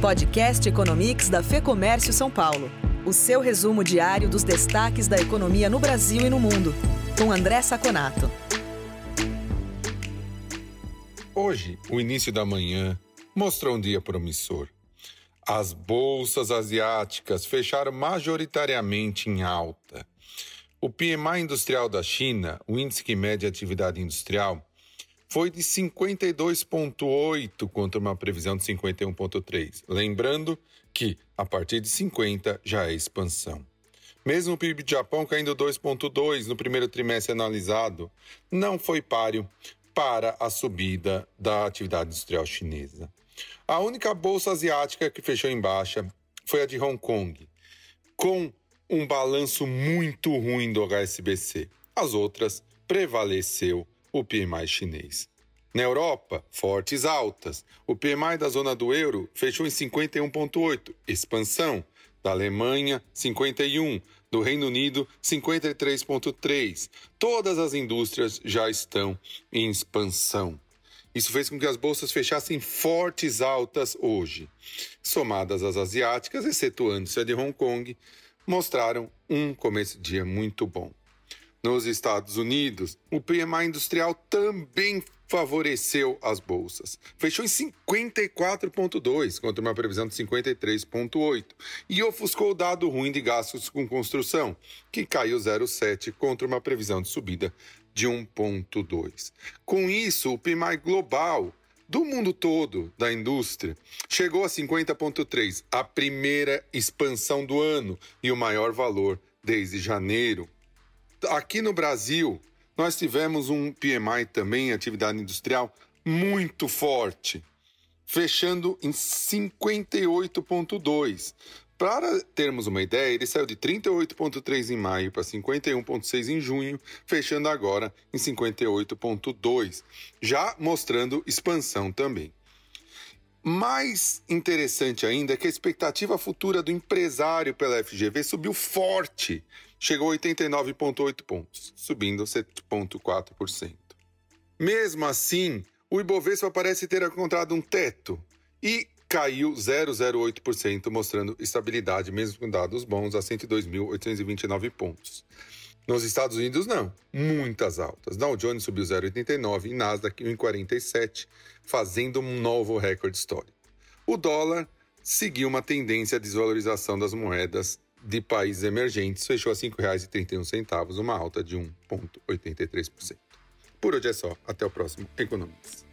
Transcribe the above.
Podcast Economics da Fê Comércio São Paulo. O seu resumo diário dos destaques da economia no Brasil e no mundo. Com André Saconato. Hoje, o início da manhã mostrou um dia promissor. As bolsas asiáticas fecharam majoritariamente em alta. O PMI industrial da China, o índice que mede a atividade industrial, foi de 52,8 contra uma previsão de 51,3. Lembrando que, a partir de 50, já é expansão. Mesmo o PIB do Japão caindo 2,2 no primeiro trimestre analisado, não foi páreo para a subida da atividade industrial chinesa. A única bolsa asiática que fechou em baixa foi a de Hong Kong, com um balanço muito ruim do HSBC. As outras prevaleceu o PMI chinês. Na Europa, fortes altas. O PMI da zona do euro fechou em 51,8, expansão. Da Alemanha, 51. Do Reino Unido, 53,3. Todas as indústrias já estão em expansão. Isso fez com que as bolsas fechassem fortes altas hoje. Somadas às asiáticas, excetuando-se a de Hong Kong, mostraram um começo de dia muito bom. Nos Estados Unidos, o PMI industrial também favoreceu as bolsas. Fechou em 54,2 contra uma previsão de 53,8 e ofuscou o dado ruim de gastos com construção, que caiu 0,7 contra uma previsão de subida de 1,2. Com isso, o PMI global do mundo todo da indústria chegou a 50,3, a primeira expansão do ano e o maior valor desde janeiro Aqui no Brasil, nós tivemos um PMI também, atividade industrial, muito forte, fechando em 58,2. Para termos uma ideia, ele saiu de 38,3 em maio para 51,6 em junho, fechando agora em 58,2, já mostrando expansão também. Mais interessante ainda é que a expectativa futura do empresário pela FGV subiu forte, chegou a 89,8 pontos, subindo 7,4%. Mesmo assim, o Ibovespa parece ter encontrado um teto e caiu 0,08%, mostrando estabilidade, mesmo com dados bons, a 102.829 pontos. Nos Estados Unidos, não. Muitas altas. Dow Jones subiu 0,89 e Nasdaq 1,47, fazendo um novo recorde histórico. O dólar seguiu uma tendência à desvalorização das moedas de países emergentes, fechou a R$ 5,31, uma alta de 1,83%. Por hoje é só. Até o próximo Economics.